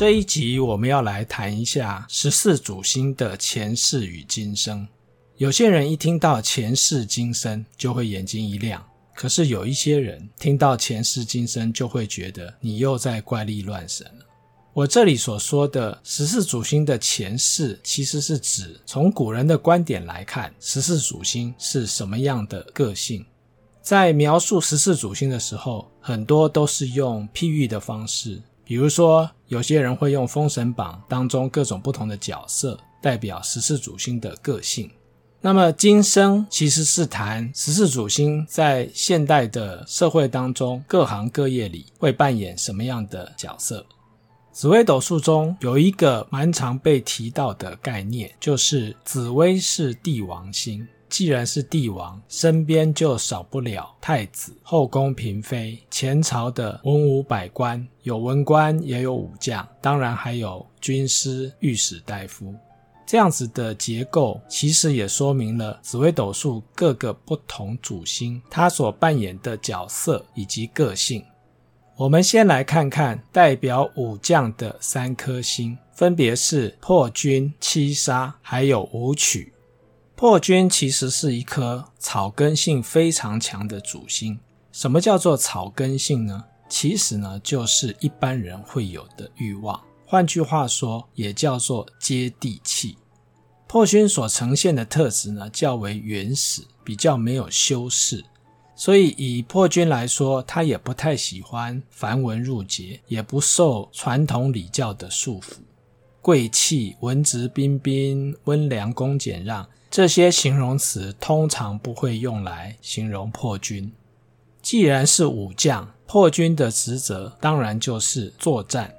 这一集我们要来谈一下十四主星的前世与今生。有些人一听到前世今生就会眼睛一亮，可是有一些人听到前世今生就会觉得你又在怪力乱神了。我这里所说的十四主星的前世，其实是指从古人的观点来看，十四主星是什么样的个性。在描述十四主星的时候，很多都是用譬喻的方式。比如说，有些人会用《封神榜》当中各种不同的角色代表十四主星的个性。那么，今生其实是谈十四主星在现代的社会当中各行各业里会扮演什么样的角色。紫微斗数中有一个蛮常被提到的概念，就是紫微是帝王星。既然是帝王，身边就少不了太子、后宫嫔妃、前朝的文武百官，有文官也有武将，当然还有军师、御史大夫。这样子的结构，其实也说明了紫微斗数各个不同主星它所扮演的角色以及个性。我们先来看看代表武将的三颗星，分别是破军、七杀，还有武曲。破军其实是一颗草根性非常强的主星。什么叫做草根性呢？其实呢，就是一般人会有的欲望。换句话说，也叫做接地气。破军所呈现的特质呢，较为原始，比较没有修饰。所以以破军来说，他也不太喜欢繁文缛节，也不受传统礼教的束缚。贵气、文质彬彬、温良恭俭让。这些形容词通常不会用来形容破军。既然是武将，破军的职责当然就是作战。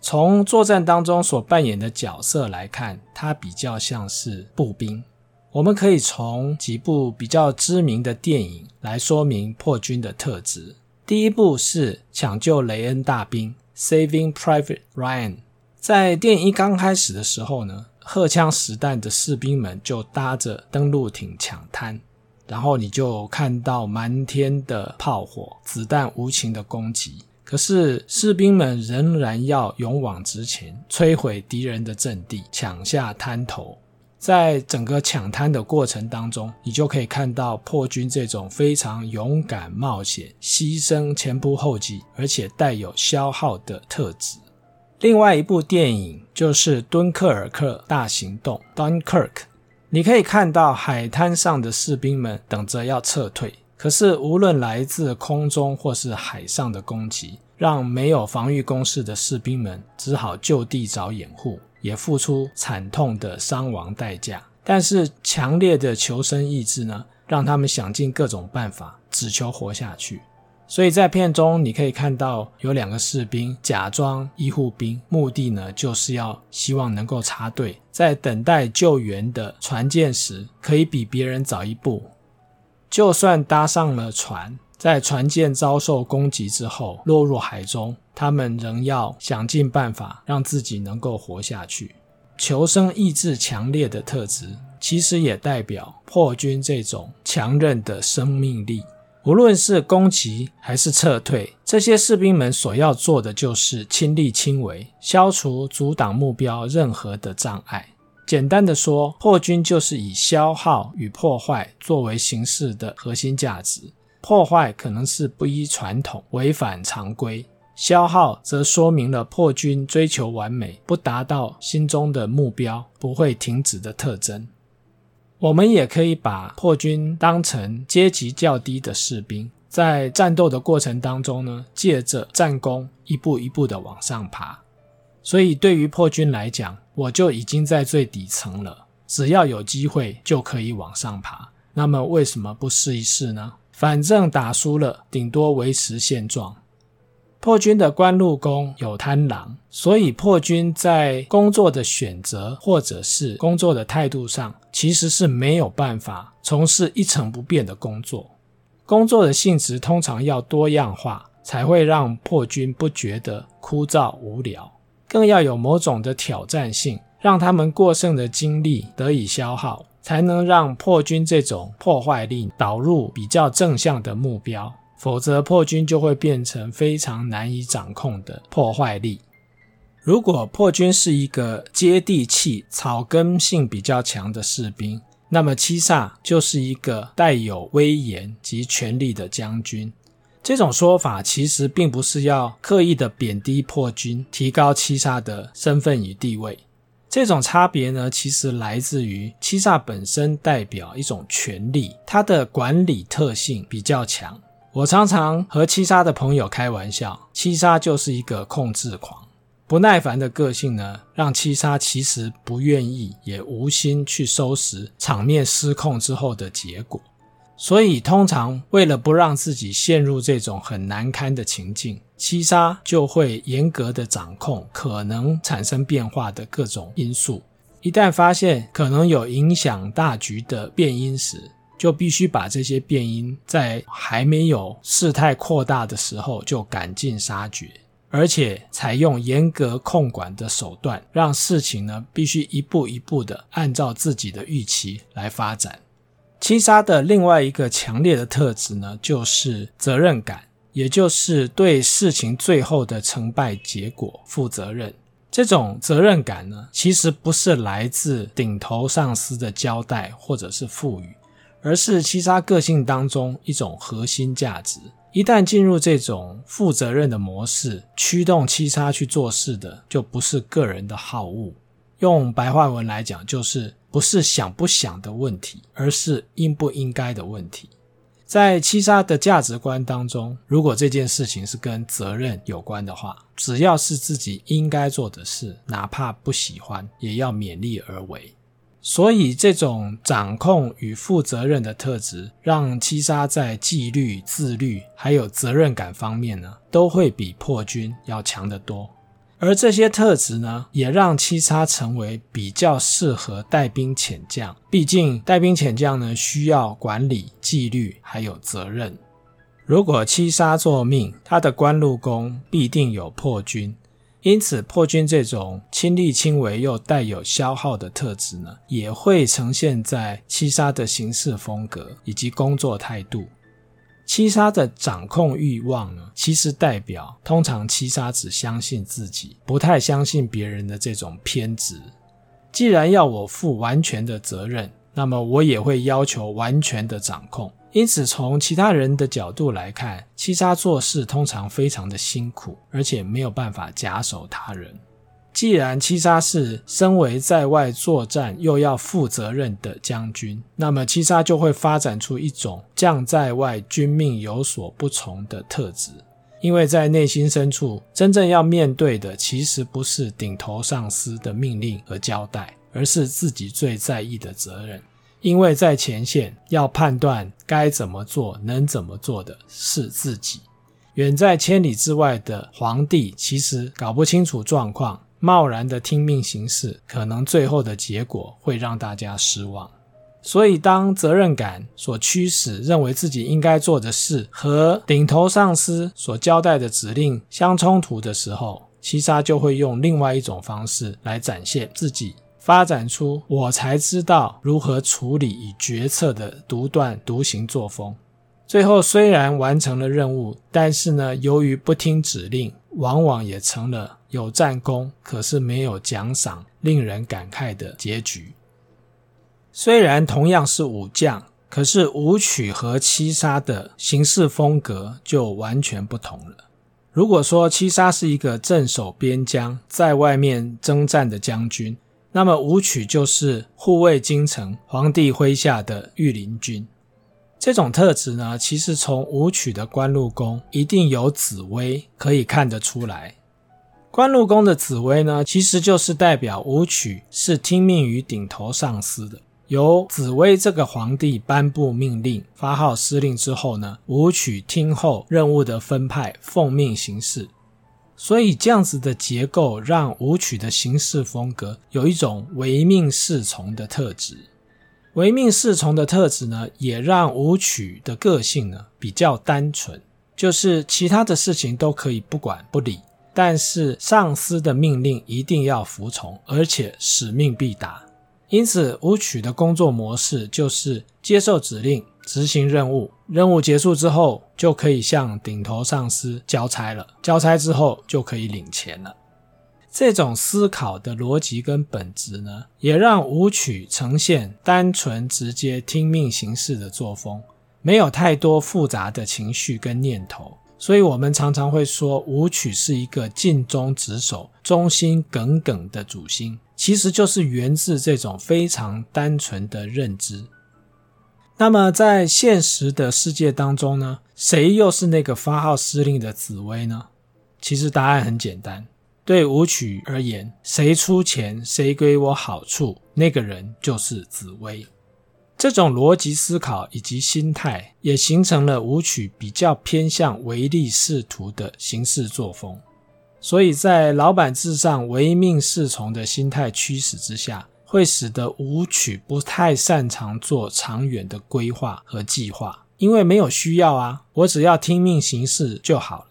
从作战当中所扮演的角色来看，他比较像是步兵。我们可以从几部比较知名的电影来说明破军的特质。第一部是《抢救雷恩大兵》（Saving Private Ryan）。在电影一刚开始的时候呢，荷枪实弹的士兵们就搭着登陆艇抢滩，然后你就看到满天的炮火、子弹无情的攻击。可是士兵们仍然要勇往直前，摧毁敌人的阵地，抢下滩头。在整个抢滩的过程当中，你就可以看到破军这种非常勇敢、冒险、牺牲前仆后继，而且带有消耗的特质。另外一部电影就是《敦刻尔克大行动》（Dunkirk）。你可以看到海滩上的士兵们等着要撤退，可是无论来自空中或是海上的攻击，让没有防御工事的士兵们只好就地找掩护，也付出惨痛的伤亡代价。但是强烈的求生意志呢，让他们想尽各种办法，只求活下去。所以在片中，你可以看到有两个士兵假装医护兵，目的呢就是要希望能够插队，在等待救援的船舰时，可以比别人早一步。就算搭上了船，在船舰遭受攻击之后落入海中，他们仍要想尽办法让自己能够活下去。求生意志强烈的特质，其实也代表破军这种强韧的生命力。无论是攻击还是撤退，这些士兵们所要做的就是亲力亲为，消除阻挡目标任何的障碍。简单的说，破军就是以消耗与破坏作为形式的核心价值。破坏可能是不依传统、违反常规；消耗则说明了破军追求完美、不达到心中的目标不会停止的特征。我们也可以把破军当成阶级较低的士兵，在战斗的过程当中呢，借着战功一步一步的往上爬。所以对于破军来讲，我就已经在最底层了，只要有机会就可以往上爬。那么为什么不试一试呢？反正打输了，顶多维持现状。破军的官禄宫有贪狼，所以破军在工作的选择或者是工作的态度上，其实是没有办法从事一成不变的工作。工作的性质通常要多样化，才会让破军不觉得枯燥无聊，更要有某种的挑战性，让他们过剩的精力得以消耗，才能让破军这种破坏力导入比较正向的目标。否则，破军就会变成非常难以掌控的破坏力。如果破军是一个接地气、草根性比较强的士兵，那么七杀就是一个带有威严及权力的将军。这种说法其实并不是要刻意的贬低破军，提高七杀的身份与地位。这种差别呢，其实来自于七杀本身代表一种权力，它的管理特性比较强。我常常和七杀的朋友开玩笑，七杀就是一个控制狂。不耐烦的个性呢，让七杀其实不愿意也无心去收拾场面失控之后的结果。所以，通常为了不让自己陷入这种很难堪的情境，七杀就会严格的掌控可能产生变化的各种因素。一旦发现可能有影响大局的变因时，就必须把这些变因在还没有事态扩大的时候就赶尽杀绝，而且采用严格控管的手段，让事情呢必须一步一步的按照自己的预期来发展。七杀的另外一个强烈的特质呢，就是责任感，也就是对事情最后的成败结果负责任。这种责任感呢，其实不是来自顶头上司的交代或者是赋予，而是七杀个性当中一种核心价值。一旦进入这种负责任的模式，驱动七杀去做事的，就不是个人的好恶。用白话文来讲，就是不是想不想的问题，而是应不应该的问题。在七杀的价值观当中，如果这件事情是跟责任有关的话，只要是自己应该做的事，哪怕不喜欢，也要勉力而为。所以，这种掌控与负责任的特质，让七杀在纪律、自律还有责任感方面呢，都会比破军要强得多。而这些特质呢，也让七杀成为比较适合带兵遣将。毕竟带兵遣将呢，需要管理、纪律还有责任。如果七杀作命，他的官禄宫必定有破军，因此破军这种亲力亲为又带有消耗的特质呢，也会呈现在七杀的行事风格以及工作态度。七杀的掌控欲望呢，其实代表通常七杀只相信自己，不太相信别人的这种偏执。既然要我负完全的责任，那么我也会要求完全的掌控。因此，从其他人的角度来看，七杀做事通常非常的辛苦，而且没有办法假手他人。既然七杀是身为在外作战又要负责任的将军，那么七杀就会发展出一种将在外，军命有所不从的特质。因为在内心深处，真正要面对的其实不是顶头上司的命令和交代，而是自己最在意的责任。因为在前线要判断该怎么做、能怎么做的是自己。远在千里之外的皇帝其实搞不清楚状况。贸然的听命行事，可能最后的结果会让大家失望。所以，当责任感所驱使，认为自己应该做的事和顶头上司所交代的指令相冲突的时候，七杀就会用另外一种方式来展现自己，发展出我才知道如何处理与决策的独断独行作风。最后虽然完成了任务，但是呢，由于不听指令，往往也成了有战功，可是没有奖赏，令人感慨的结局。虽然同样是武将，可是武曲和七杀的行事风格就完全不同了。如果说七杀是一个镇守边疆，在外面征战的将军，那么武曲就是护卫京城、皇帝麾下的御林军。这种特质呢，其实从武曲的官禄宫一定有紫微可以看得出来。官禄宫的紫微呢，其实就是代表武曲是听命于顶头上司的。由紫微这个皇帝颁布命令、发号施令之后呢，武曲听候任务的分派，奉命行事。所以这样子的结构，让舞曲的形式风格有一种唯命是从的特质。唯命是从的特质呢，也让舞曲的个性呢比较单纯，就是其他的事情都可以不管不理，但是上司的命令一定要服从，而且使命必达。因此，舞曲的工作模式就是接受指令，执行任务，任务结束之后就可以向顶头上司交差了，交差之后就可以领钱了。这种思考的逻辑跟本质呢，也让舞曲呈现单纯直接、听命行事的作风，没有太多复杂的情绪跟念头。所以，我们常常会说，舞曲是一个尽忠职守、忠心耿耿的主心，其实就是源自这种非常单纯的认知。那么，在现实的世界当中呢，谁又是那个发号施令的紫薇呢？其实答案很简单，对舞曲而言，谁出钱，谁给我好处，那个人就是紫薇。这种逻辑思考以及心态，也形成了舞曲比较偏向唯利是图的行事作风。所以在老板至上、唯命是从的心态驱使之下，会使得舞曲不太擅长做长远的规划和计划，因为没有需要啊，我只要听命行事就好了。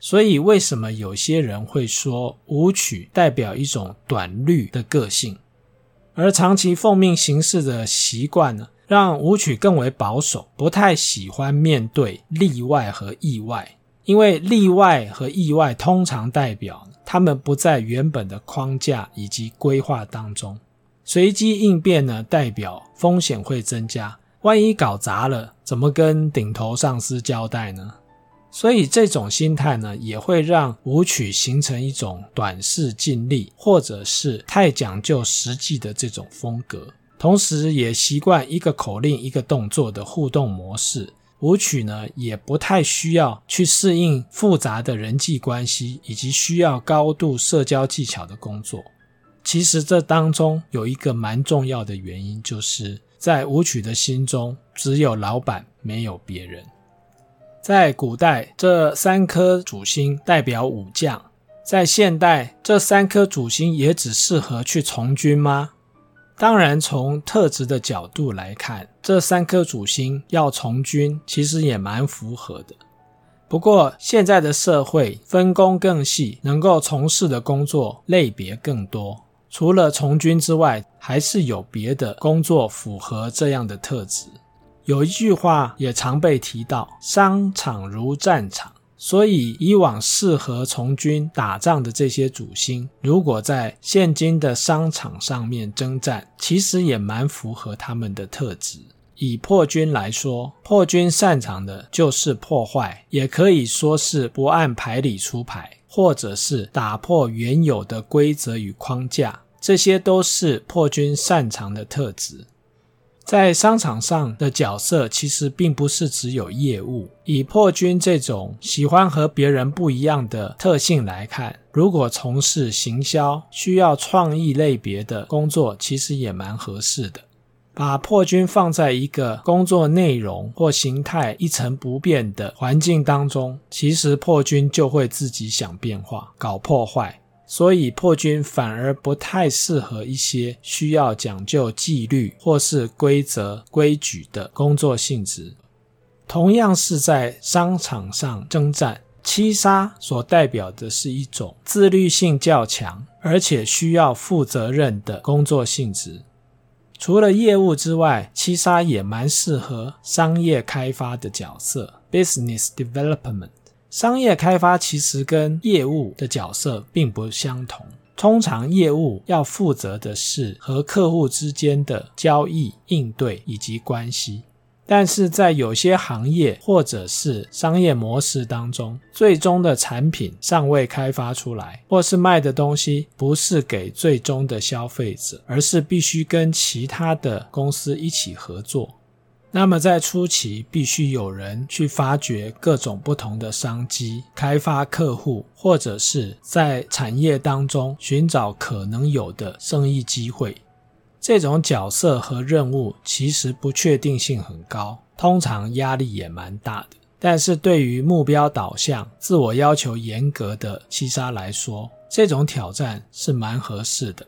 所以为什么有些人会说舞曲代表一种短虑的个性？而长期奉命行事的习惯呢，让舞曲更为保守，不太喜欢面对例外和意外，因为例外和意外通常代表他们不在原本的框架以及规划当中。随机应变呢，代表风险会增加，万一搞砸了，怎么跟顶头上司交代呢？所以这种心态呢，也会让舞曲形成一种短视尽力，或者是太讲究实际的这种风格。同时，也习惯一个口令一个动作的互动模式。舞曲呢，也不太需要去适应复杂的人际关系，以及需要高度社交技巧的工作。其实这当中有一个蛮重要的原因，就是在武曲的心中，只有老板，没有别人。在古代，这三颗主星代表武将；在现代，这三颗主星也只适合去从军吗？当然，从特质的角度来看，这三颗主星要从军，其实也蛮符合的。不过，现在的社会分工更细，能够从事的工作类别更多，除了从军之外，还是有别的工作符合这样的特质。有一句话也常被提到：“商场如战场。”所以，以往适合从军打仗的这些主星，如果在现今的商场上面征战，其实也蛮符合他们的特质。以破军来说，破军擅长的就是破坏，也可以说是不按牌理出牌，或者是打破原有的规则与框架，这些都是破军擅长的特质。在商场上的角色其实并不是只有业务。以破军这种喜欢和别人不一样的特性来看，如果从事行销需要创意类别的工作，其实也蛮合适的。把破军放在一个工作内容或形态一成不变的环境当中，其实破军就会自己想变化，搞破坏。所以破军反而不太适合一些需要讲究纪律或是规则规矩的工作性质。同样是在商场上征战，七杀所代表的是一种自律性较强，而且需要负责任的工作性质。除了业务之外，七杀也蛮适合商业开发的角色 （business development）。商业开发其实跟业务的角色并不相同。通常业务要负责的是和客户之间的交易、应对以及关系，但是在有些行业或者是商业模式当中，最终的产品尚未开发出来，或是卖的东西不是给最终的消费者，而是必须跟其他的公司一起合作。那么在初期，必须有人去发掘各种不同的商机，开发客户，或者是在产业当中寻找可能有的生意机会。这种角色和任务其实不确定性很高，通常压力也蛮大的。但是对于目标导向、自我要求严格的七杀来说，这种挑战是蛮合适的。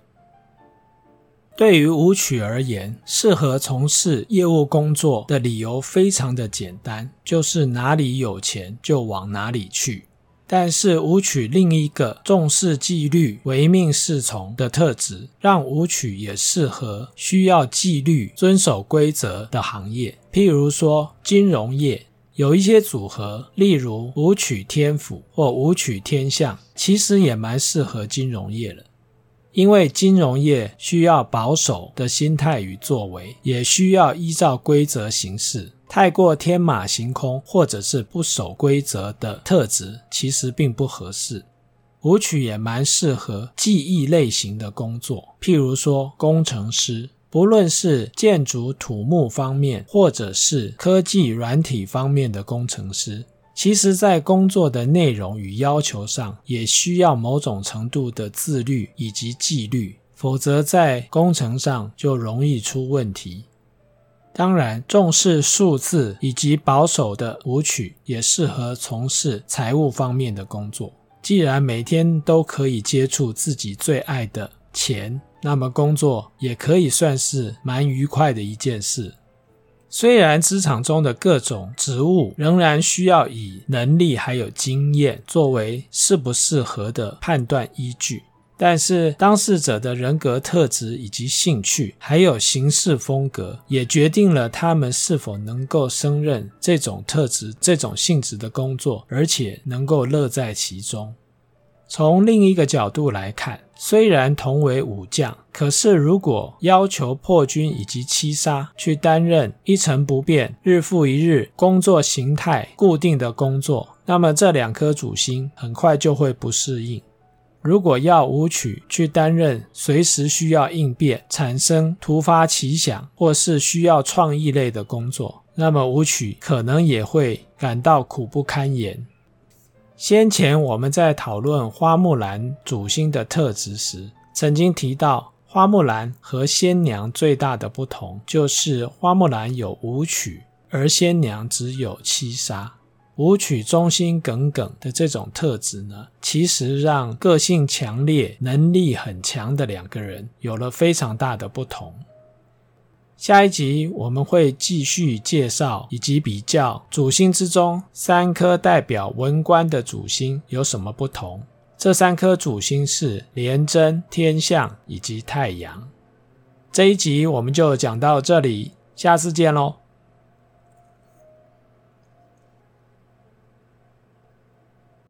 对于武曲而言，适合从事业务工作的理由非常的简单，就是哪里有钱就往哪里去。但是武曲另一个重视纪律、唯命是从的特质，让武曲也适合需要纪律、遵守规则的行业，譬如说金融业，有一些组合，例如武曲天府或武曲天相，其实也蛮适合金融业了。因为金融业需要保守的心态与作为，也需要依照规则行事。太过天马行空或者是不守规则的特质，其实并不合适。舞曲也蛮适合技艺类型的工作，譬如说工程师，不论是建筑土木方面，或者是科技软体方面的工程师。其实，在工作的内容与要求上，也需要某种程度的自律以及纪律，否则在工程上就容易出问题。当然，重视数字以及保守的舞曲也适合从事财务方面的工作。既然每天都可以接触自己最爱的钱，那么工作也可以算是蛮愉快的一件事。虽然职场中的各种职务仍然需要以能力还有经验作为适不适合的判断依据，但是当事者的人格特质以及兴趣，还有行事风格，也决定了他们是否能够胜任这种特质、这种性质的工作，而且能够乐在其中。从另一个角度来看，虽然同为武将，可是如果要求破军以及七杀去担任一成不变、日复一日工作形态固定的工作，那么这两颗主星很快就会不适应。如果要武曲去担任随时需要应变、产生突发奇想或是需要创意类的工作，那么武曲可能也会感到苦不堪言。先前我们在讨论花木兰主星的特质时，曾经提到花木兰和仙娘最大的不同，就是花木兰有武曲，而仙娘只有七杀。武曲忠心耿耿的这种特质呢，其实让个性强烈、能力很强的两个人有了非常大的不同。下一集我们会继续介绍以及比较主星之中三颗代表文官的主星有什么不同。这三颗主星是廉贞、天相以及太阳。这一集我们就讲到这里，下次见喽。